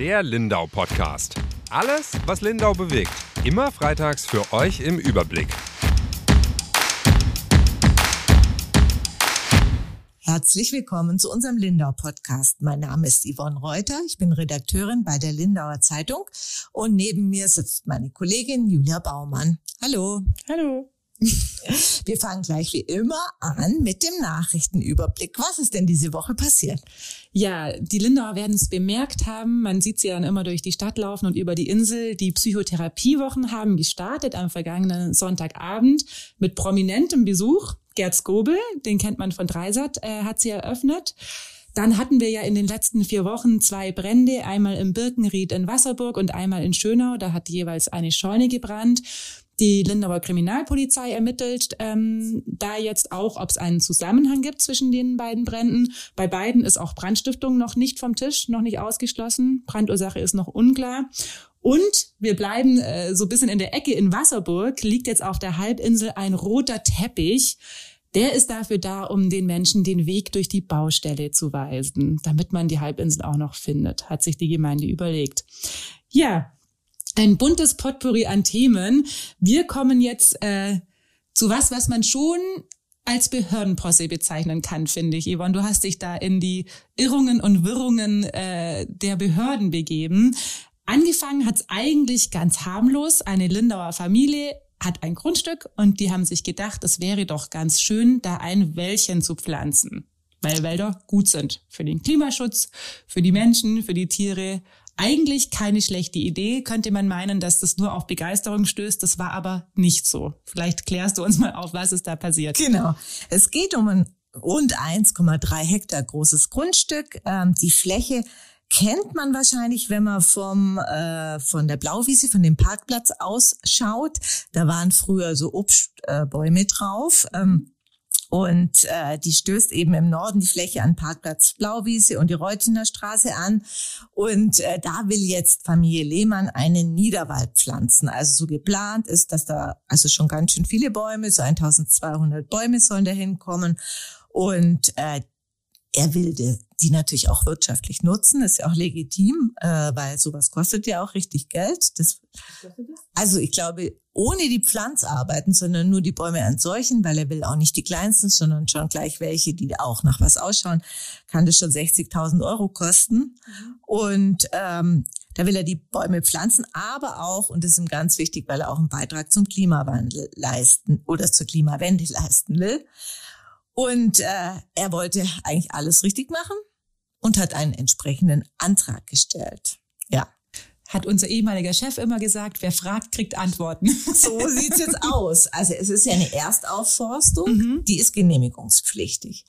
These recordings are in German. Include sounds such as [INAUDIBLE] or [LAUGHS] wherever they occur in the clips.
Der Lindau Podcast. Alles, was Lindau bewegt. Immer freitags für euch im Überblick. Herzlich willkommen zu unserem Lindau Podcast. Mein Name ist Yvonne Reuter. Ich bin Redakteurin bei der Lindauer Zeitung und neben mir sitzt meine Kollegin Julia Baumann. Hallo. Hallo. [LAUGHS] Wir fangen gleich wie immer an mit dem Nachrichtenüberblick. Was ist denn diese Woche passiert? Ja, die Lindauer werden es bemerkt haben. Man sieht sie dann immer durch die Stadt laufen und über die Insel. Die Psychotherapiewochen haben gestartet am vergangenen Sonntagabend mit prominentem Besuch. Gerd Skobel, den kennt man von Dreisat, äh, hat sie eröffnet. Dann hatten wir ja in den letzten vier Wochen zwei Brände, einmal im Birkenried in Wasserburg und einmal in Schönau. Da hat jeweils eine Scheune gebrannt. Die Lindauer Kriminalpolizei ermittelt ähm, da jetzt auch, ob es einen Zusammenhang gibt zwischen den beiden Bränden. Bei beiden ist auch Brandstiftung noch nicht vom Tisch, noch nicht ausgeschlossen. Brandursache ist noch unklar. Und wir bleiben äh, so ein bisschen in der Ecke in Wasserburg, liegt jetzt auf der Halbinsel ein roter Teppich. Der ist dafür da, um den Menschen den Weg durch die Baustelle zu weisen, damit man die Halbinsel auch noch findet, hat sich die Gemeinde überlegt. Ja, ein buntes Potpourri an Themen. Wir kommen jetzt äh, zu was, was man schon als Behördenposse bezeichnen kann, finde ich. Yvonne, du hast dich da in die Irrungen und Wirrungen äh, der Behörden begeben. Angefangen hat's eigentlich ganz harmlos. Eine Lindauer Familie hat ein Grundstück und die haben sich gedacht, es wäre doch ganz schön, da ein Wäldchen zu pflanzen, weil Wälder gut sind für den Klimaschutz, für die Menschen, für die Tiere eigentlich keine schlechte Idee. Könnte man meinen, dass das nur auf Begeisterung stößt. Das war aber nicht so. Vielleicht klärst du uns mal auf, was ist da passiert. Genau. Es geht um ein rund 1,3 Hektar großes Grundstück. Ähm, die Fläche kennt man wahrscheinlich, wenn man vom äh, von der Blauwiese, von dem Parkplatz ausschaut. Da waren früher so Obstbäume drauf. Ähm, und äh, die stößt eben im Norden die Fläche an Parkplatz Blauwiese und die Reutiner Straße an. Und äh, da will jetzt Familie Lehmann einen Niederwald pflanzen. Also so geplant ist, dass da also schon ganz schön viele Bäume, so 1200 Bäume sollen da hinkommen. Und äh, er will die, die natürlich auch wirtschaftlich nutzen, ist ja auch legitim, äh, weil sowas kostet ja auch richtig Geld. Das, also ich glaube, ohne die Pflanzarbeiten, sondern nur die Bäume entseuchen, weil er will auch nicht die kleinsten, sondern schon gleich welche, die auch nach was ausschauen, kann das schon 60.000 Euro kosten. Und ähm, da will er die Bäume pflanzen, aber auch, und das ist ihm ganz wichtig, weil er auch einen Beitrag zum Klimawandel leisten oder zur Klimawende leisten will. Und äh, er wollte eigentlich alles richtig machen und hat einen entsprechenden Antrag gestellt. Ja. Hat unser ehemaliger Chef immer gesagt, wer fragt, kriegt Antworten. [LAUGHS] So sieht's jetzt aus. Also es ist ja eine Erstaufforstung, mhm. die ist genehmigungspflichtig.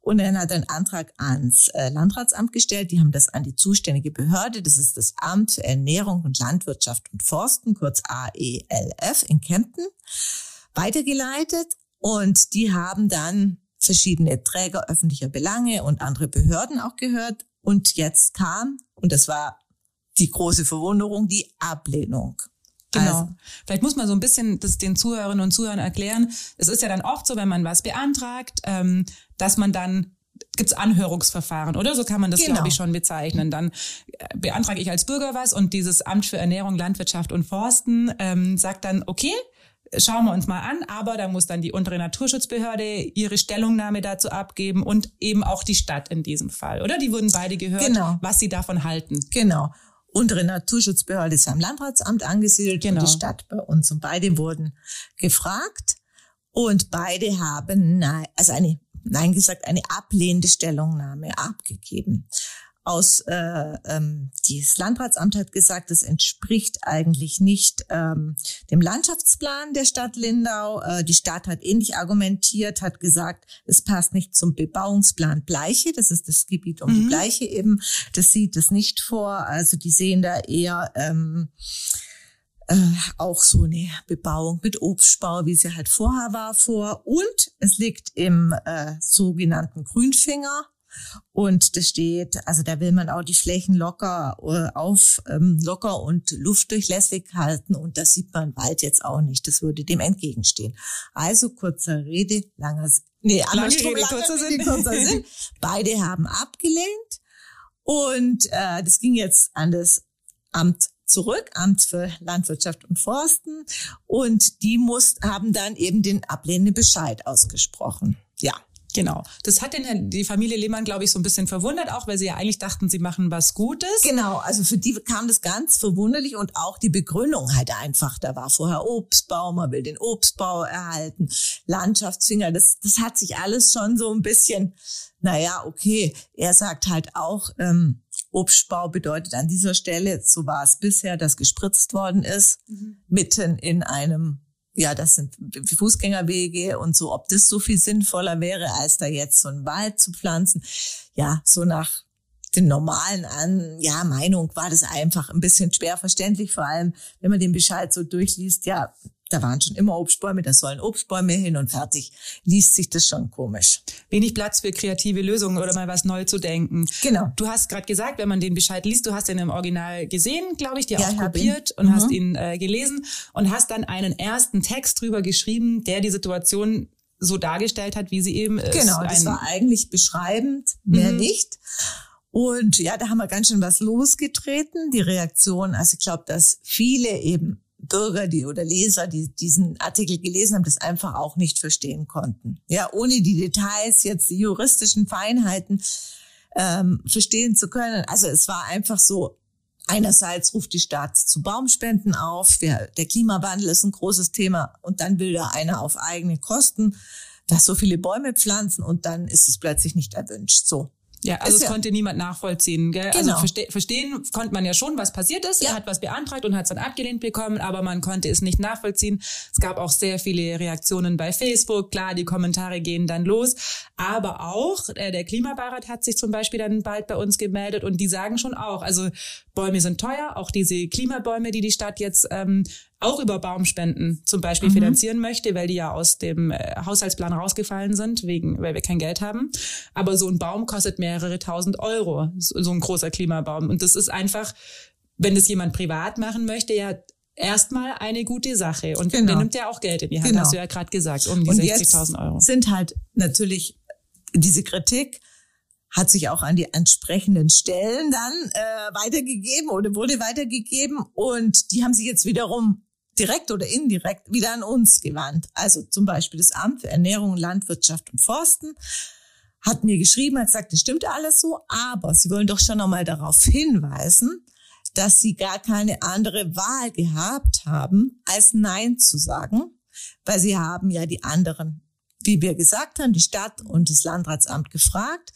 Und er hat einen Antrag ans äh, Landratsamt gestellt. Die haben das an die zuständige Behörde, das ist das Amt für Ernährung und Landwirtschaft und Forsten, kurz AELF in Kempten, weitergeleitet. Und die haben dann verschiedene Träger öffentlicher Belange und andere Behörden auch gehört. Und jetzt kam, und das war die große Verwunderung, die Ablehnung. Genau. Also, Vielleicht muss man so ein bisschen das den Zuhörerinnen und Zuhörern erklären. Es ist ja dann oft so, wenn man was beantragt, ähm, dass man dann gibt's Anhörungsverfahren, oder? So kann man das, genau. glaube ich, schon bezeichnen. Dann äh, beantrage ich als Bürger was und dieses Amt für Ernährung, Landwirtschaft und Forsten ähm, sagt dann, okay, schauen wir uns mal an, aber da muss dann die untere Naturschutzbehörde ihre Stellungnahme dazu abgeben und eben auch die Stadt in diesem Fall, oder? Die wurden beide gehört, genau. was sie davon halten. Genau. Unsere Naturschutzbehörde ist am Landratsamt angesiedelt genau. und die Stadt bei uns und beide wurden gefragt und beide haben nein, also eine nein gesagt eine ablehnende Stellungnahme abgegeben aus äh, ähm, das Landratsamt hat gesagt, es entspricht eigentlich nicht ähm, dem Landschaftsplan der Stadt Lindau. Äh, die Stadt hat ähnlich argumentiert, hat gesagt, es passt nicht zum Bebauungsplan Bleiche. Das ist das Gebiet um mhm. die Bleiche eben. Das sieht es nicht vor. Also die sehen da eher ähm, äh, auch so eine Bebauung mit Obstbau, wie sie halt vorher war, vor. Und es liegt im äh, sogenannten Grünfinger und das steht, also da will man auch die Flächen locker äh, auf, ähm, locker und luftdurchlässig halten. Und das sieht man Wald jetzt auch nicht. Das würde dem entgegenstehen. Also kurzer Rede, langer, nee, lange Rede, kurzer Sinn. kurzer Sinn. [LAUGHS] Beide haben abgelehnt. Und äh, das ging jetzt an das Amt zurück, Amt für Landwirtschaft und Forsten. Und die muss, haben dann eben den ablehnenden Bescheid ausgesprochen. Ja. Genau. Das hat den, die Familie Lehmann, glaube ich, so ein bisschen verwundert, auch weil sie ja eigentlich dachten, sie machen was Gutes. Genau, also für die kam das ganz verwunderlich und auch die Begründung halt einfach. Da war vorher Obstbau, man will den Obstbau erhalten, Landschaftsfinger, das, das hat sich alles schon so ein bisschen, naja, okay. Er sagt halt auch, ähm, Obstbau bedeutet an dieser Stelle, so war es bisher, dass gespritzt worden ist, mhm. mitten in einem ja, das sind Fußgängerwege und so, ob das so viel sinnvoller wäre, als da jetzt so einen Wald zu pflanzen. Ja, so nach den normalen an, ja, Meinung war das einfach ein bisschen schwer verständlich, vor allem wenn man den Bescheid so durchliest, ja, da waren schon immer Obstbäume, da sollen Obstbäume hin und fertig. Liest sich das schon komisch. Wenig Platz für kreative Lösungen oder mal was neu zu denken. Genau. Du hast gerade gesagt, wenn man den Bescheid liest, du hast den im Original gesehen, glaube ich, dir ja, auch kopiert und mhm. hast ihn äh, gelesen und hast dann einen ersten Text drüber geschrieben, der die Situation so dargestellt hat, wie sie eben ist. Genau, das war eigentlich beschreibend, mehr mhm. nicht. Und ja, da haben wir ganz schön was losgetreten. Die Reaktion, also ich glaube, dass viele eben Bürger, die oder Leser, die diesen Artikel gelesen haben, das einfach auch nicht verstehen konnten. Ja, ohne die Details, jetzt die juristischen Feinheiten ähm, verstehen zu können. Also es war einfach so, einerseits ruft die Stadt zu Baumspenden auf, der, Klimawandel ist ein großes Thema und dann will da einer auf eigene Kosten da so viele Bäume pflanzen und dann ist es plötzlich nicht erwünscht. So. Ja, also es ja. konnte niemand nachvollziehen. Gell? Also genau. Also verste verstehen konnte man ja schon, was passiert ist. Ja. Er hat was beantragt und hat es dann abgelehnt bekommen, aber man konnte es nicht nachvollziehen. Es gab auch sehr viele Reaktionen bei Facebook. Klar, die Kommentare gehen dann los. Aber auch äh, der Klimabeirat hat sich zum Beispiel dann bald bei uns gemeldet und die sagen schon auch, also Bäume sind teuer, auch diese Klimabäume, die die Stadt jetzt ähm, auch über Baumspenden zum Beispiel mhm. finanzieren möchte, weil die ja aus dem äh, Haushaltsplan rausgefallen sind, wegen, weil wir kein Geld haben. Aber so ein Baum kostet mehrere tausend Euro, so ein großer Klimabaum. Und das ist einfach, wenn das jemand privat machen möchte, ja erstmal eine gute Sache. Und genau. der nimmt ja auch Geld in die Hand, genau. hast du ja gerade gesagt, um die 60.000 Euro. Sind halt natürlich diese Kritik hat sich auch an die entsprechenden Stellen dann äh, weitergegeben oder wurde weitergegeben und die haben sich jetzt wiederum direkt oder indirekt wieder an uns gewandt. Also zum Beispiel das Amt für Ernährung, Landwirtschaft und Forsten hat mir geschrieben, hat gesagt, das stimmt alles so, aber sie wollen doch schon nochmal darauf hinweisen, dass sie gar keine andere Wahl gehabt haben, als Nein zu sagen, weil sie haben ja die anderen, wie wir gesagt haben, die Stadt und das Landratsamt gefragt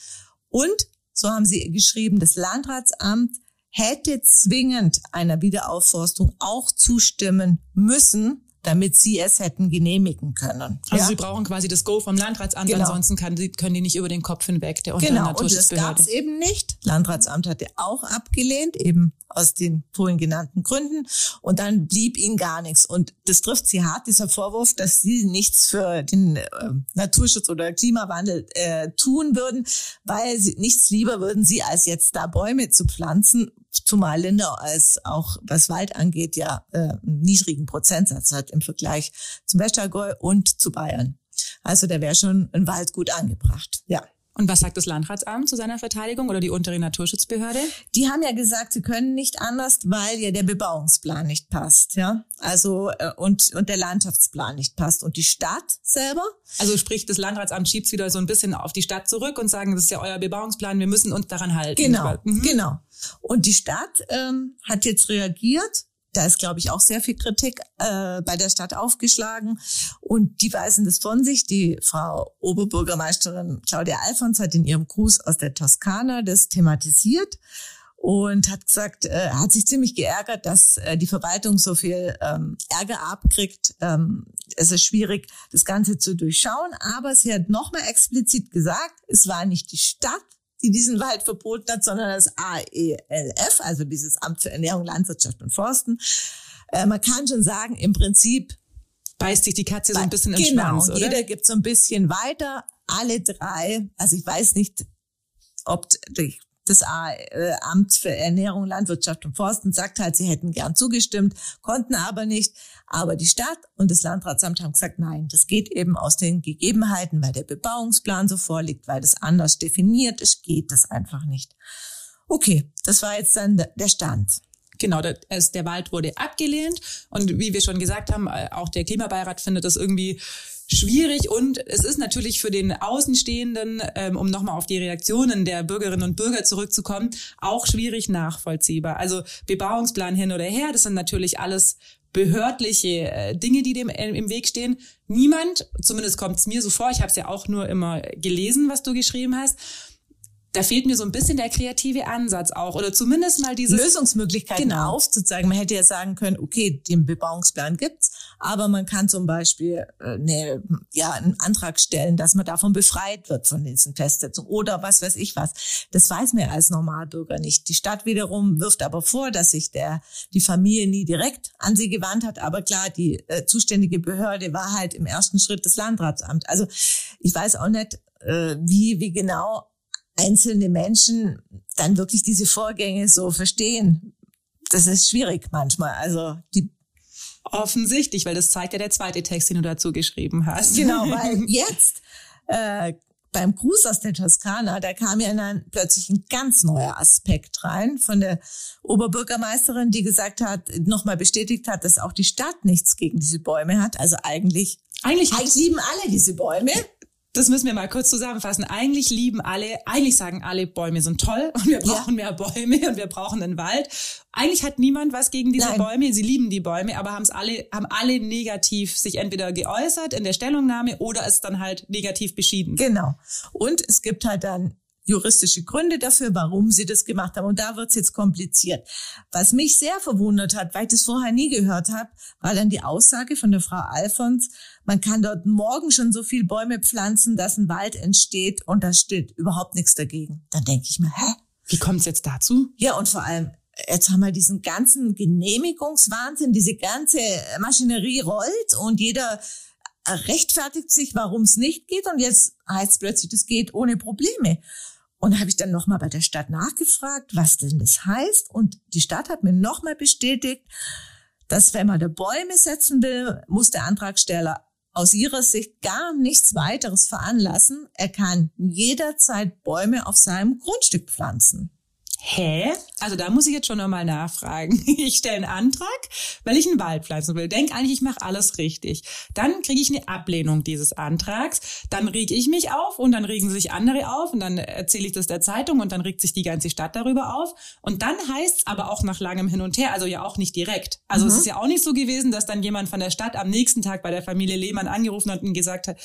und so haben sie geschrieben, das Landratsamt hätte zwingend einer Wiederaufforstung auch zustimmen müssen, damit sie es hätten genehmigen können. Also ja? sie brauchen quasi das Go vom Landratsamt, genau. ansonsten kann, können die nicht über den Kopf hinweg der Genau, und das gab es eben nicht. Landratsamt hatte auch abgelehnt, eben aus den vorhin genannten Gründen. Und dann blieb ihnen gar nichts. Und das trifft sie hart, dieser Vorwurf, dass sie nichts für den äh, Naturschutz oder Klimawandel äh, tun würden, weil sie nichts lieber würden sie, als jetzt da Bäume zu pflanzen, zumal Lindau als auch was Wald angeht ja äh, einen niedrigen Prozentsatz hat im Vergleich zum Westergäu und zu Bayern. Also da wäre schon ein Wald gut angebracht. Ja. Und was sagt das Landratsamt zu seiner Verteidigung oder die untere Naturschutzbehörde? Die haben ja gesagt, sie können nicht anders, weil ja der Bebauungsplan nicht passt, ja. Also äh, und und der Landschaftsplan nicht passt und die Stadt selber. Also sprich, das Landratsamt schiebt wieder so ein bisschen auf die Stadt zurück und sagen, das ist ja euer Bebauungsplan, wir müssen uns daran halten. Genau, mhm. genau. Und die Stadt ähm, hat jetzt reagiert da ist, glaube ich, auch sehr viel Kritik äh, bei der Stadt aufgeschlagen. Und die weisen das von sich. Die Frau Oberbürgermeisterin Claudia Alfons hat in ihrem Gruß aus der Toskana das thematisiert und hat gesagt, äh, hat sich ziemlich geärgert, dass äh, die Verwaltung so viel ähm, Ärger abkriegt. Ähm, es ist schwierig, das Ganze zu durchschauen. Aber sie hat nochmal explizit gesagt, es war nicht die Stadt, die diesen Wald verboten hat, sondern das AELF, also dieses Amt für Ernährung, Landwirtschaft und Forsten. Äh, man kann schon sagen, im Prinzip beißt sich die Katze so ein bisschen im genau, Schwanz, oder? Jeder gibt so ein bisschen weiter. Alle drei, also ich weiß nicht, ob das äh, Amt für Ernährung, Landwirtschaft und Forsten sagt halt, sie hätten gern zugestimmt, konnten aber nicht. Aber die Stadt und das Landratsamt haben gesagt, nein, das geht eben aus den Gegebenheiten, weil der Bebauungsplan so vorliegt, weil das anders definiert ist, geht das einfach nicht. Okay, das war jetzt dann der Stand. Genau, der, der Wald wurde abgelehnt und wie wir schon gesagt haben, äh, auch der Klimabeirat findet das irgendwie schwierig und es ist natürlich für den Außenstehenden, ähm, um nochmal auf die Reaktionen der Bürgerinnen und Bürger zurückzukommen, auch schwierig nachvollziehbar. Also Bebauungsplan hin oder her, das sind natürlich alles behördliche äh, Dinge, die dem äh, im Weg stehen. Niemand, zumindest kommt es mir so vor, ich habe es ja auch nur immer gelesen, was du geschrieben hast, da fehlt mir so ein bisschen der kreative Ansatz auch oder zumindest mal diese Lösungsmöglichkeiten genau. aufzuzeigen. Man hätte ja sagen können, okay, den Bebauungsplan gibt's, aber man kann zum Beispiel äh, ne, ja einen Antrag stellen, dass man davon befreit wird von diesen Festsetzungen oder was weiß ich was. Das weiß man als Normalbürger nicht. Die Stadt wiederum wirft aber vor, dass sich der die Familie nie direkt an sie gewandt hat, aber klar, die äh, zuständige Behörde war halt im ersten Schritt das Landratsamt. Also ich weiß auch nicht, äh, wie wie genau einzelne Menschen dann wirklich diese Vorgänge so verstehen. Das ist schwierig manchmal. Also die Offensichtlich, weil das zeigt ja der zweite Text, den du dazu geschrieben hast. Genau, weil [LAUGHS] jetzt äh, beim Gruß aus der Toskana, da kam ja dann plötzlich ein ganz neuer Aspekt rein von der Oberbürgermeisterin, die gesagt hat, nochmal bestätigt hat, dass auch die Stadt nichts gegen diese Bäume hat. Also eigentlich, eigentlich, eigentlich lieben alle diese Bäume das müssen wir mal kurz zusammenfassen. Eigentlich lieben alle, eigentlich sagen alle, Bäume sind toll und wir brauchen ja. mehr Bäume und wir brauchen einen Wald. Eigentlich hat niemand was gegen diese Nein. Bäume. Sie lieben die Bäume, aber haben es alle, haben alle negativ sich entweder geäußert in der Stellungnahme oder es dann halt negativ beschieden. Genau. Und es gibt halt dann juristische Gründe dafür, warum sie das gemacht haben. Und da wird's jetzt kompliziert. Was mich sehr verwundert hat, weil ich das vorher nie gehört habe, war dann die Aussage von der Frau Alfons, man kann dort morgen schon so viel Bäume pflanzen, dass ein Wald entsteht und da steht überhaupt nichts dagegen. Dann denke ich mir, hä? Wie kommt's jetzt dazu? Ja, und vor allem, jetzt haben wir diesen ganzen Genehmigungswahnsinn, diese ganze Maschinerie rollt und jeder rechtfertigt sich, warum es nicht geht und jetzt heißt es plötzlich, das geht ohne Probleme. Und habe ich dann nochmal bei der Stadt nachgefragt, was denn das heißt. Und die Stadt hat mir nochmal bestätigt, dass wenn man da Bäume setzen will, muss der Antragsteller aus ihrer Sicht gar nichts weiteres veranlassen. Er kann jederzeit Bäume auf seinem Grundstück pflanzen. Hä? Also da muss ich jetzt schon nochmal nachfragen. [LAUGHS] Ich stelle einen Antrag, weil ich einen Wald pflanzen will. Denk eigentlich, ich mache alles richtig. Dann kriege ich eine Ablehnung dieses Antrags. Dann reg ich mich auf und dann regen sich andere auf und dann erzähle ich das der Zeitung und dann regt sich die ganze Stadt darüber auf. Und dann heißt es aber auch nach langem Hin und Her, also ja auch nicht direkt. Also mhm. es ist ja auch nicht so gewesen, dass dann jemand von der Stadt am nächsten Tag bei der Familie Lehmann angerufen hat und gesagt hat,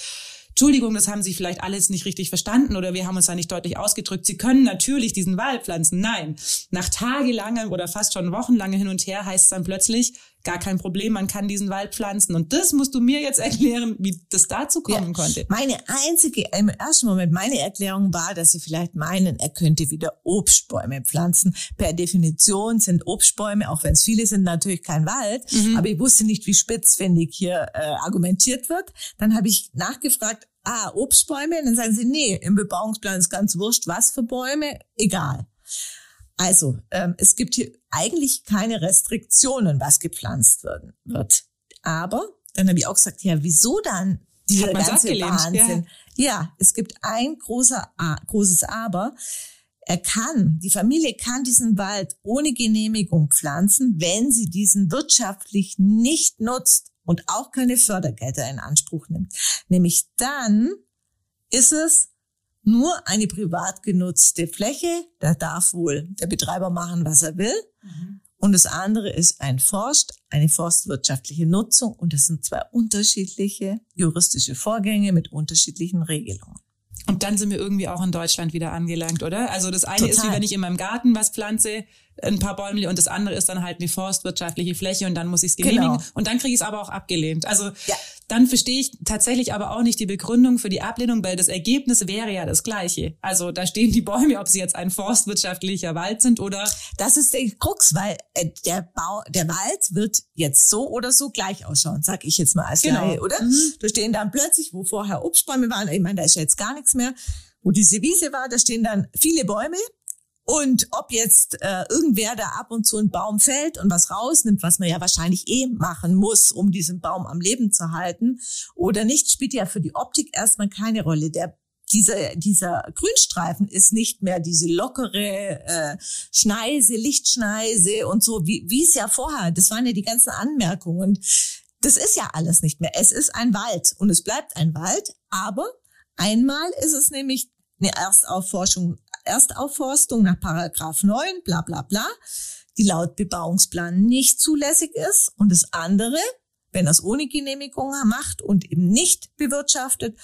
Entschuldigung, das haben Sie vielleicht alles nicht richtig verstanden oder wir haben uns da nicht deutlich ausgedrückt. Sie können natürlich diesen Wald pflanzen. Nein, nach tagelangem oder fast schon wochenlange Hin und Her heißt es dann plötzlich, gar kein Problem, man kann diesen Wald pflanzen. Und das musst du mir jetzt [LAUGHS] erklären, wie das dazu kommen ja, konnte. Meine einzige, im ersten Moment, meine Erklärung war, dass sie vielleicht meinen, er könnte wieder Obstbäume pflanzen. Per Definition sind Obstbäume, auch wenn es viele sind, natürlich kein Wald. Mhm. Aber ich wusste nicht, wie spitzfindig hier äh, argumentiert wird. Dann habe ich nachgefragt, ah, Obstbäume? Und dann sagen sie, nee, im Bebauungsplan ist ganz wurscht, was für Bäume, egal. Also, ähm, es gibt hier eigentlich keine Restriktionen, was gepflanzt werden, wird. Aber dann habe ich auch gesagt, ja, wieso dann dieser ganze Wahnsinn? Ja. ja, es gibt ein großer, großes Aber. Er kann, die Familie kann diesen Wald ohne Genehmigung pflanzen, wenn sie diesen wirtschaftlich nicht nutzt und auch keine Fördergelder in Anspruch nimmt. Nämlich dann ist es nur eine privat genutzte Fläche. Da darf wohl der Betreiber machen, was er will. Mhm. Und das andere ist ein Forst, eine forstwirtschaftliche Nutzung. Und das sind zwei unterschiedliche juristische Vorgänge mit unterschiedlichen Regelungen. Und dann sind wir irgendwie auch in Deutschland wieder angelangt, oder? Also das eine Total. ist wie wenn ich in meinem Garten was pflanze, ein paar Bäume und das andere ist dann halt eine forstwirtschaftliche Fläche und dann muss ich es genehmigen genau. und dann kriege ich es aber auch abgelehnt. Also ja. dann verstehe ich tatsächlich aber auch nicht die Begründung für die Ablehnung, weil das Ergebnis wäre ja das gleiche. Also da stehen die Bäume, ob sie jetzt ein forstwirtschaftlicher Wald sind oder das ist der Krux, weil äh, der Bau, der Wald wird jetzt so oder so gleich ausschauen, sag ich jetzt mal als genau. Laie, oder? Mhm. Da stehen dann plötzlich, wo vorher Obstbäume waren, ich meine, da ist ja jetzt gar nichts mehr, wo diese Wiese war, da stehen dann viele Bäume und ob jetzt äh, irgendwer da ab und zu ein Baum fällt und was rausnimmt, was man ja wahrscheinlich eh machen muss, um diesen Baum am Leben zu halten oder nicht, spielt ja für die Optik erstmal keine Rolle. Der dieser, dieser Grünstreifen ist nicht mehr diese lockere äh, Schneise, Lichtschneise und so, wie wie es ja vorher, das waren ja die ganzen Anmerkungen. Das ist ja alles nicht mehr. Es ist ein Wald und es bleibt ein Wald, aber einmal ist es nämlich eine Erstaufforschung, Erstaufforstung nach Paragraph 9, bla bla bla, die laut Bebauungsplan nicht zulässig ist. Und das andere, wenn er es ohne Genehmigung macht und eben nicht bewirtschaftet,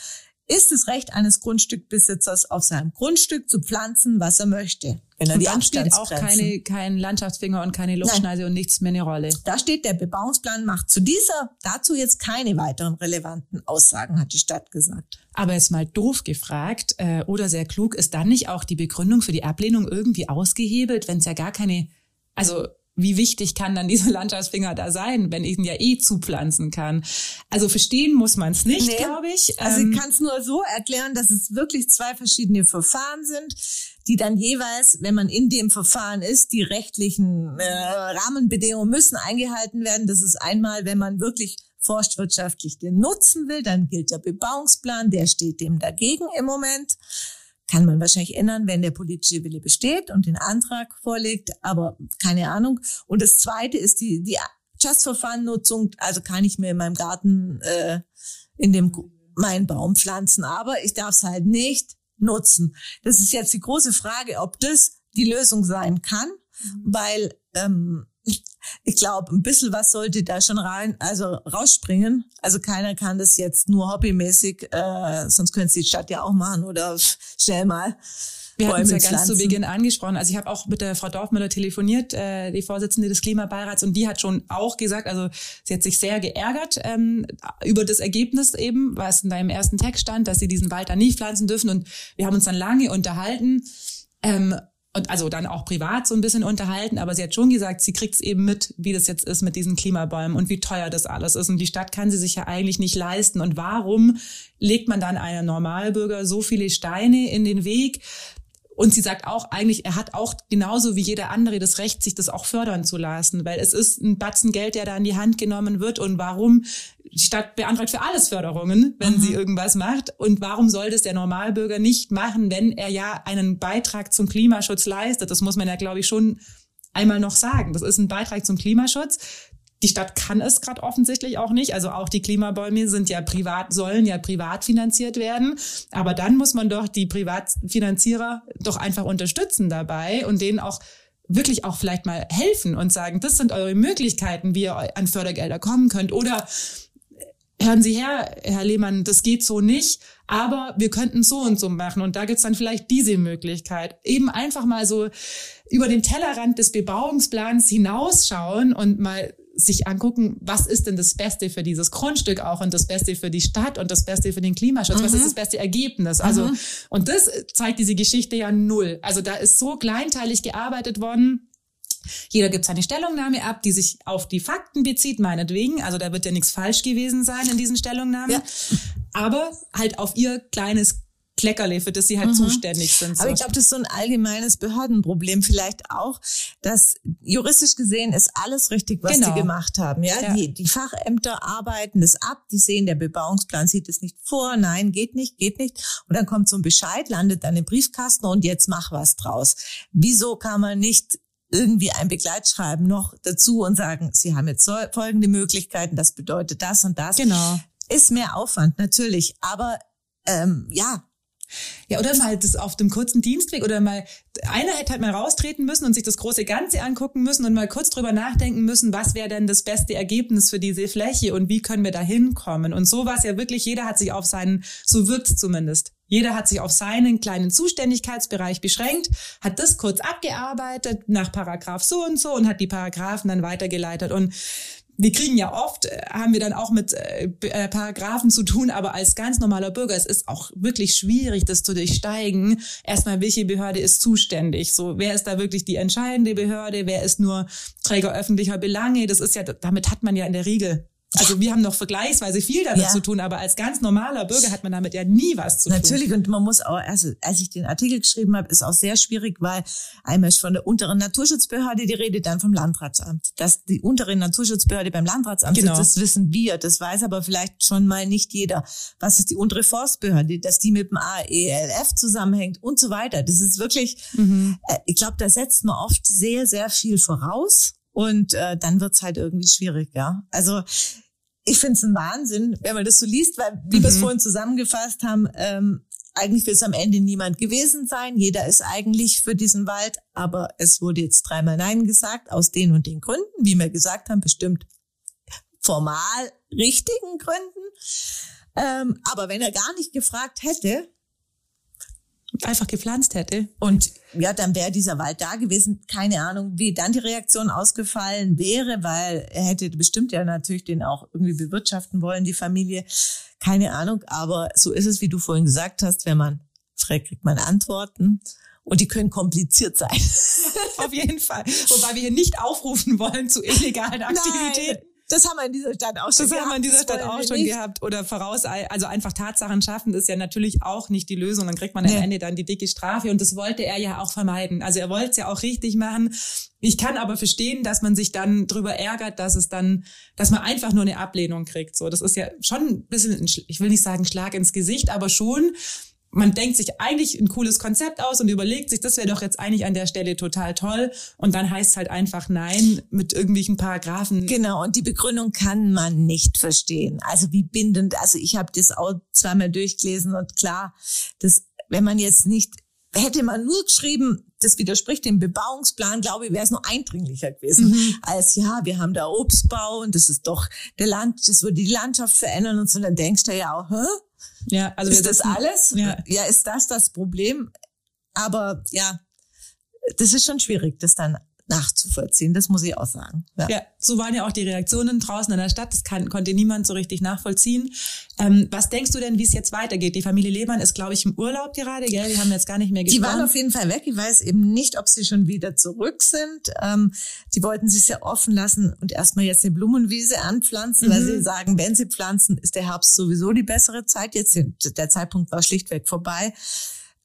ist es Recht eines Grundstückbesitzers, auf seinem Grundstück zu pflanzen, was er möchte. Wenn er und die dann spielt auch keine, kein Landschaftsfinger und keine Luftschneise und nichts mehr eine Rolle. Da steht, der Bebauungsplan macht zu dieser, dazu jetzt keine weiteren relevanten Aussagen, hat die Stadt gesagt. Aber jetzt mal doof gefragt äh, oder sehr klug, ist dann nicht auch die Begründung für die Ablehnung irgendwie ausgehebelt, wenn es ja gar keine, also wie wichtig kann dann dieser [LAUGHS] Landschaftsfinger da sein, wenn ich ihn ja eh zupflanzen kann? Also verstehen muss man es nicht, nee. glaube ich. Also ähm, ich kann es nur so erklären, dass es wirklich zwei verschiedene Verfahren sind, die dann jeweils, wenn man in dem Verfahren ist, die rechtlichen äh, Rahmenbedingungen müssen eingehalten werden. Das ist einmal, wenn man wirklich forstwirtschaftlich den nutzen will, dann gilt der Bebauungsplan, der steht dem dagegen im Moment. Kann man wahrscheinlich ändern, wenn der politische Wille besteht und den Antrag vorlegt, aber keine Ahnung. Und das Zweite ist die, die Just-Verfahren-Nutzung. Also kann ich mir in meinem Garten äh, in dem meinen Baum pflanzen, aber ich darf es halt nicht nutzen. Das ist jetzt die große Frage, ob das die Lösung sein kann, mhm. weil ähm, ich glaube, ein bisschen was sollte da schon rein, also rausspringen. Also keiner kann das jetzt nur hobbymäßig, äh, sonst könnte es die Stadt ja auch machen oder schnell mal. Wir hatten es ja ganz zu Beginn angesprochen. Also ich habe auch mit der Frau Dorfmüller telefoniert, äh, die Vorsitzende des Klimabeirats, und die hat schon auch gesagt, also sie hat sich sehr geärgert ähm, über das Ergebnis eben, was in deinem ersten Text stand, dass sie diesen Wald dann nicht pflanzen dürfen. Und wir haben uns dann lange unterhalten. Ähm, und also dann auch privat so ein bisschen unterhalten, aber sie hat schon gesagt, sie kriegt es eben mit, wie das jetzt ist mit diesen Klimabäumen und wie teuer das alles ist. Und die Stadt kann sie sich ja eigentlich nicht leisten. Und warum legt man dann einem Normalbürger so viele Steine in den Weg? Und sie sagt auch eigentlich, er hat auch genauso wie jeder andere das Recht, sich das auch fördern zu lassen, weil es ist ein Batzen Geld, der da in die Hand genommen wird. Und warum die Stadt beantragt für alles Förderungen, wenn mhm. sie irgendwas macht. Und warum soll das der Normalbürger nicht machen, wenn er ja einen Beitrag zum Klimaschutz leistet? Das muss man ja, glaube ich, schon einmal noch sagen. Das ist ein Beitrag zum Klimaschutz. Die Stadt kann es gerade offensichtlich auch nicht. Also auch die Klimabäume sind ja privat, sollen ja privat finanziert werden. Aber dann muss man doch die Privatfinanzierer doch einfach unterstützen dabei und denen auch wirklich auch vielleicht mal helfen und sagen, das sind eure Möglichkeiten, wie ihr an Fördergelder kommen könnt. Oder hören Sie her, Herr Lehmann, das geht so nicht, aber wir könnten so und so machen und da gibt's dann vielleicht diese Möglichkeit. Eben einfach mal so über den Tellerrand des Bebauungsplans hinausschauen und mal sich angucken, was ist denn das Beste für dieses Grundstück auch und das Beste für die Stadt und das Beste für den Klimaschutz, mhm. was ist mhm. das beste Ergebnis? Also, mhm. und das zeigt diese Geschichte ja null. Also da ist so kleinteilig gearbeitet worden jeder gibt seine Stellungnahme ab, die sich auf die Fakten bezieht, meinetwegen. Also da wird ja nichts falsch gewesen sein in diesen Stellungnahmen. Ja. Aber halt auf ihr kleines Kleckerle, für das sie halt mhm. zuständig sind. So. Aber ich glaube, das ist so ein allgemeines Behördenproblem vielleicht auch, dass juristisch gesehen ist alles richtig, was genau. die gemacht haben. Ja, ja. Die, die Fachämter arbeiten das ab, die sehen, der Bebauungsplan sieht es nicht vor, nein, geht nicht, geht nicht. Und dann kommt so ein Bescheid, landet dann im Briefkasten und jetzt mach was draus. Wieso kann man nicht irgendwie ein Begleitschreiben noch dazu und sagen, Sie haben jetzt folgende Möglichkeiten, das bedeutet das und das. Genau. Ist mehr Aufwand, natürlich. Aber ähm, ja, ja, oder mal das auf dem kurzen Dienstweg oder mal, einer hätte halt mal raustreten müssen und sich das große Ganze angucken müssen und mal kurz drüber nachdenken müssen, was wäre denn das beste Ergebnis für diese Fläche und wie können wir da hinkommen. Und so war es ja wirklich, jeder hat sich auf seinen, so wirkt zumindest, jeder hat sich auf seinen kleinen Zuständigkeitsbereich beschränkt, hat das kurz abgearbeitet nach Paragraph so und so und hat die Paragraphen dann weitergeleitet. Und wir kriegen ja oft, äh, haben wir dann auch mit äh, äh, Paragraphen zu tun, aber als ganz normaler Bürger, es ist auch wirklich schwierig, das zu durchsteigen. Erstmal, welche Behörde ist zuständig? So, wer ist da wirklich die entscheidende Behörde? Wer ist nur Träger öffentlicher Belange? Das ist ja, damit hat man ja in der Regel Also wir haben noch vergleichsweise viel damit ja. zu tun, aber als ganz normaler Bürger hat man damit ja nie was zu Natürlich, tun. Natürlich, und man muss auch, also als ich den Artikel geschrieben habe, ist auch sehr schwierig, weil einmal ist von der unteren Naturschutzbehörde die Rede, dann vom Landratsamt. Dass die untere Naturschutzbehörde beim Landratsamt genau. sitzt, das wissen wir, das weiß aber vielleicht schon mal nicht jeder. Was ist die untere Forstbehörde, dass die mit dem AELF zusammenhängt und so weiter. Das ist wirklich, mhm. äh, ich glaube, da setzt man oft sehr, sehr viel voraus. Und äh, dann wird's halt irgendwie schwierig, ja. Also ich finde es ein Wahnsinn, wenn man das so liest, weil, wie mhm. wir es vorhin zusammengefasst haben, ähm, eigentlich will es am Ende niemand gewesen sein. Jeder ist eigentlich für diesen Wald, aber es wurde jetzt dreimal Nein gesagt, aus den und den Gründen, wie wir gesagt haben, bestimmt formal richtigen Gründen. Ähm, aber wenn er gar nicht gefragt hätte, einfach gepflanzt hätte. Und ja, dann wäre dieser Wald da gewesen. Keine Ahnung, wie dann die Reaktion ausgefallen wäre, weil er hätte bestimmt ja natürlich den auch irgendwie bewirtschaften wollen, die Familie. Keine Ahnung, aber so ist es, wie du vorhin gesagt hast, wenn man fragt, kriegt man Antworten. Und die können kompliziert sein. [LAUGHS] Auf jeden Fall. Wobei wir hier nicht aufrufen wollen zu illegalen Aktivitäten. Nein. Das haben wir in dieser Stadt auch schon das gehabt. Das haben wir in dieser Stadt auch schon nicht. gehabt. Oder voraus, also einfach Tatsachen schaffen ist ja natürlich auch nicht die Lösung. Dann kriegt man am Ende dann die dicke Strafe. Und das wollte er ja auch vermeiden. Also er wollte es ja auch richtig machen. Ich kann aber verstehen, dass man sich dann drüber ärgert, dass es dann, dass man einfach nur eine Ablehnung kriegt. So, das ist ja schon ein bisschen, ich will nicht sagen Schlag ins Gesicht, aber schon, man denkt sich eigentlich ein cooles Konzept aus und überlegt sich, das wäre doch jetzt eigentlich an der Stelle total toll. Und dann heißt es halt einfach nein mit irgendwelchen Paragraphen. Genau, und die Begründung kann man nicht verstehen. Also wie bindend, also ich habe das auch zweimal durchgelesen und klar, das, wenn man jetzt nicht, hätte man nur geschrieben, das widerspricht dem Bebauungsplan, glaube ich, wäre es nur eindringlicher gewesen, mhm. als ja, wir haben da Obstbau und das ist doch der Land, das würde die Landschaft verändern und so, dann denkst du ja auch, hä? Ja, also ist das alles? Ja. ja, ist das das Problem? Aber ja, das ist schon schwierig, das dann nachzuvollziehen. Das muss ich auch sagen. Ja. ja, so waren ja auch die Reaktionen draußen in der Stadt. Das kann, konnte niemand so richtig nachvollziehen. Ähm, was denkst du denn, wie es jetzt weitergeht? Die Familie Lehmann ist, glaube ich, im Urlaub gerade, gell? Die haben jetzt gar nicht mehr gesprochen. Die waren auf jeden Fall weg. Ich weiß eben nicht, ob sie schon wieder zurück sind. Ähm, die wollten sich sehr offen lassen und erstmal jetzt eine Blumenwiese anpflanzen, mhm. weil sie sagen, wenn sie pflanzen, ist der Herbst sowieso die bessere Zeit. Jetzt der Zeitpunkt war schlichtweg vorbei.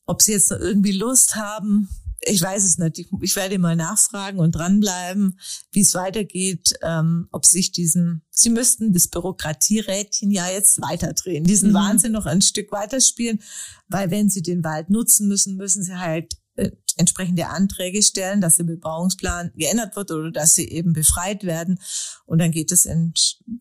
Ob sie jetzt noch irgendwie Lust haben, ich weiß es nicht. Ich, ich werde mal nachfragen und dranbleiben, wie es weitergeht, ähm, ob sich diesen, sie müssten das Bürokratierädchen ja jetzt weiterdrehen, diesen mhm. Wahnsinn noch ein Stück weiterspielen, weil wenn sie den Wald nutzen müssen, müssen sie halt äh, entsprechende Anträge stellen, dass der Bebauungsplan geändert wird oder dass sie eben befreit werden. Und dann geht es, in,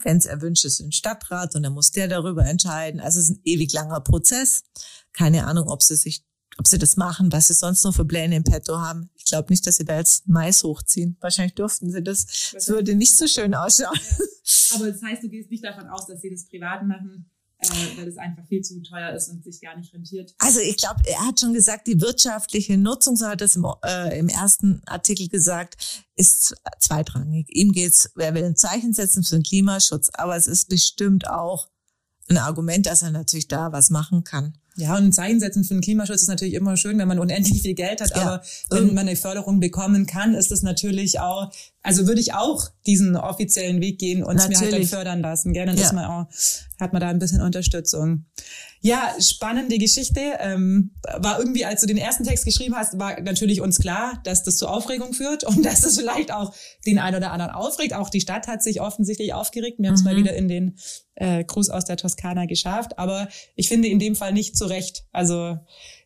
wenn es erwünscht ist, in den Stadtrat und dann muss der darüber entscheiden. Also es ist ein ewig langer Prozess. Keine Ahnung, ob sie sich ob sie das machen, was sie sonst noch für Pläne im Petto haben. Ich glaube nicht, dass sie da jetzt Mais hochziehen. Wahrscheinlich durften sie das. Das würde nicht so schön ausschauen. Ja. Aber das heißt, du gehst nicht davon aus, dass sie das privat machen, äh, weil das einfach viel zu teuer ist und sich gar nicht rentiert. Also ich glaube, er hat schon gesagt, die wirtschaftliche Nutzung, so hat er es im, äh, im ersten Artikel gesagt, ist zweitrangig. Ihm geht's, wer will ein Zeichen setzen für den Klimaschutz, aber es ist bestimmt auch ein Argument, dass er natürlich da was machen kann. Ja, und ein Zeichen setzen für den Klimaschutz ist natürlich immer schön, wenn man unendlich viel Geld hat, ja. aber wenn man eine Förderung bekommen kann, ist das natürlich auch, also würde ich auch diesen offiziellen Weg gehen und es mir halt dann fördern lassen. Gerne, ja. man auch, hat man da ein bisschen Unterstützung. Ja, spannende Geschichte. Ähm, war irgendwie, als du den ersten Text geschrieben hast, war natürlich uns klar, dass das zu Aufregung führt und [LAUGHS] dass das vielleicht auch den einen oder anderen aufregt. Auch die Stadt hat sich offensichtlich aufgeregt. Wir haben es mhm. mal wieder in den äh, Gruß aus der Toskana geschafft. Aber ich finde in dem Fall nicht zu Recht. Also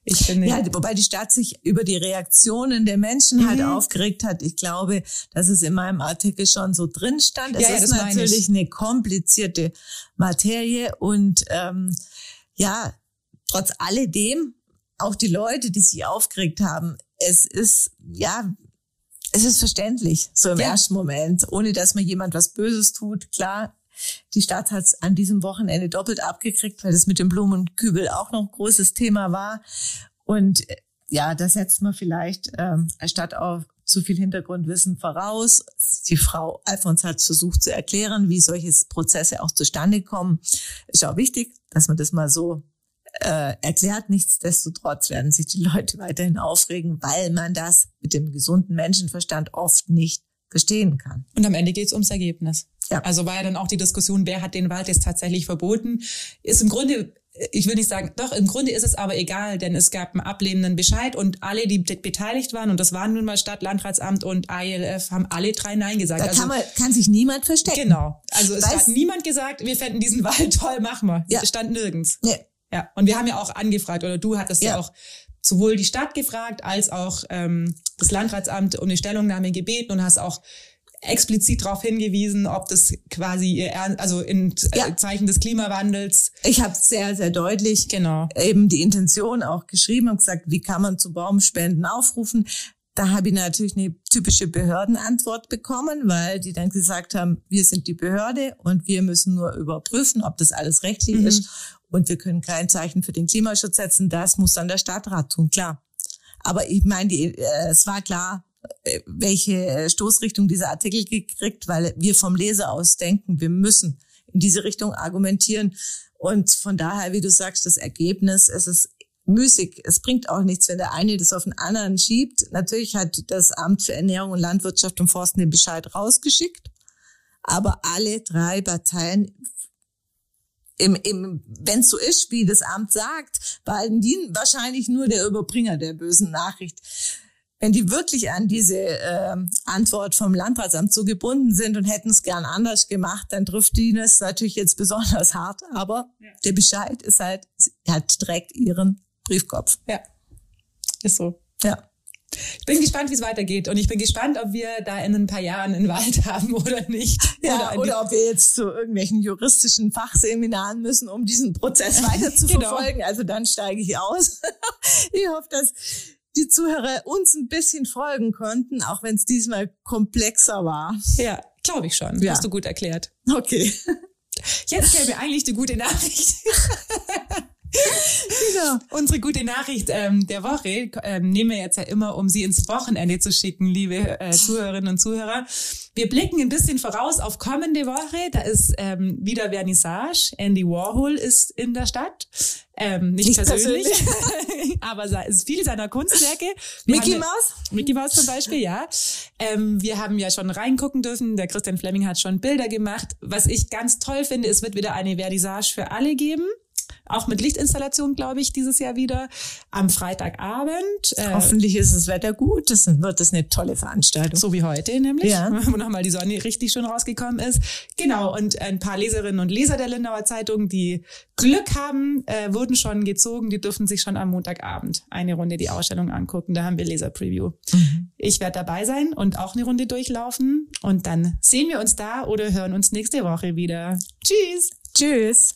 ich finde. Ja, wobei die Stadt sich über die Reaktionen der Menschen halt mhm. halt aufgeregt hat. Ich glaube, dass es in meinem Artikel schon so drin stand. Es ja, ist natürlich eine komplizierte Materie und ähm, ja, trotz alledem, auch die Leute, die sich aufgeregt haben, es ist, ja, es ist verständlich, so im ja. ersten Moment, ohne dass mir jemand was Böses tut. Klar, die Stadt hat es an diesem Wochenende doppelt abgekriegt, weil das mit dem Blumenkübel auch noch ein großes Thema war. Und ja, da setzt man vielleicht ähm, statt auf zu viel Hintergrundwissen voraus. Die Frau Alfons hat versucht zu erklären, wie solche Prozesse auch zustande kommen. Ist auch wichtig, dass man das mal so äh, erklärt. Nichtsdestotrotz werden sich die Leute weiterhin aufregen, weil man das mit dem gesunden Menschenverstand oft nicht verstehen kann. Und am Ende geht es ums Ergebnis. Ja. Also war ja dann auch die Diskussion, wer hat den Wald jetzt tatsächlich verboten. Ist im Grunde, ich will nicht sagen, doch, im Grunde ist es aber egal, denn es gab einen ablehnenden Bescheid und alle, die beteiligt waren, und das waren nun mal Stadt, Landratsamt und ILF, haben alle drei Nein gesagt. Da also, kann, man, kann sich niemand verstecken. Genau. Also es Weiß- hat niemand gesagt, wir fänden diesen [LAUGHS] Wald toll, mach mal. Ja. Das stand nirgends. Nee. Ja, und wir haben ja auch angefragt, oder du hattest ja, Ja. auch sowohl die Stadt gefragt, als auch ähm, das Landratsamt um eine Stellungnahme gebeten und hast auch explizit darauf hingewiesen, ob das quasi also in Ja. äh, Zeichen des Klimawandels Ich habe sehr, sehr deutlich genau eben die Intention auch geschrieben und gesagt, wie kann man zu Baumspenden aufrufen. Da habe ich natürlich eine typische Behördenantwort bekommen, weil die dann gesagt haben, wir sind die Behörde und wir müssen nur überprüfen, ob das alles rechtlich Mhm. ist und wir können kein Zeichen für den Klimaschutz setzen. Das muss dann der Stadtrat tun, klar. Aber ich meine, die, äh, es war klar, welche äh, Stoßrichtung dieser Artikel gekriegt, weil wir vom Leser aus denken, wir müssen in diese Richtung argumentieren. Und von daher, wie du sagst, das Ergebnis, es ist müßig. Es bringt auch nichts, wenn der eine das auf den anderen schiebt. Natürlich hat das Amt für Ernährung und Landwirtschaft und Forsten den Bescheid rausgeschickt. Aber alle drei Parteien, im, im, wenn es so ist, wie das Amt sagt, waren die wahrscheinlich nur der Überbringer der bösen Nachricht. Wenn die wirklich an diese ähm, Antwort vom Landratsamt so gebunden sind und hätten es gern anders gemacht, dann trifft die das natürlich jetzt besonders hart. Aber der Bescheid ist halt, hat trägt ihren Briefkopf. ja ist so. Ja. Ich bin gespannt, wie es weitergeht und ich bin gespannt, ob wir da in ein paar Jahren einen Wald [LAUGHS] haben oder nicht. [LAUGHS] Ja, oder, die- ob wir jetzt zu irgendwelchen juristischen Fachseminaren müssen, um diesen Prozess [LAUGHS] weiter zu Genau. verfolgen. Also dann steige ich aus. ich hoffe, dass die Zuhörer uns ein bisschen folgen konnten, auch wenn es diesmal komplexer war. ja, glaube ich schon. Ja. Hast du gut erklärt. Okay. Jetzt käme eigentlich die gute Nachricht. [LAUGHS] Genau. [LAUGHS] Unsere gute Nachricht ähm, der Woche ähm, nehmen wir jetzt ja immer, um sie ins Wochenende zu schicken, liebe äh, Zuhörerinnen und Zuhörer. Wir blicken ein bisschen voraus auf kommende Woche. Da ist ähm, wieder Vernissage. Andy Warhol ist in der Stadt. Ähm, nicht, Nicht persönlich, [LAUGHS] aber es ist viele seiner Kunstwerke. [LAUGHS] Wir Mickey haben- Mouse? Mickey Mouse zum Beispiel, ja. Ähm, wir haben ja schon reingucken dürfen. Der Christian Fleming hat schon Bilder gemacht. Was ich ganz toll finde, es wird wieder eine Vernissage für alle geben. Auch mit Lichtinstallation, glaube ich, dieses Jahr wieder. Am Freitagabend. Äh, Hoffentlich ist das Wetter gut. Das wird das eine tolle Veranstaltung. so wie heute nämlich, Ja. [LAUGHS] wo nochmal die Sonne richtig schön rausgekommen ist. Genau, und ein paar Leserinnen und Leser der Lindauer Zeitung, die Glück haben, äh, wurden schon gezogen. Die dürfen sich schon am Montagabend eine Runde die Ausstellung angucken. Da haben wir Leser-Preview. Ich werde dabei sein und auch eine Runde durchlaufen. Und dann sehen wir uns da oder hören uns nächste Woche wieder. Tschüss! Tschüss.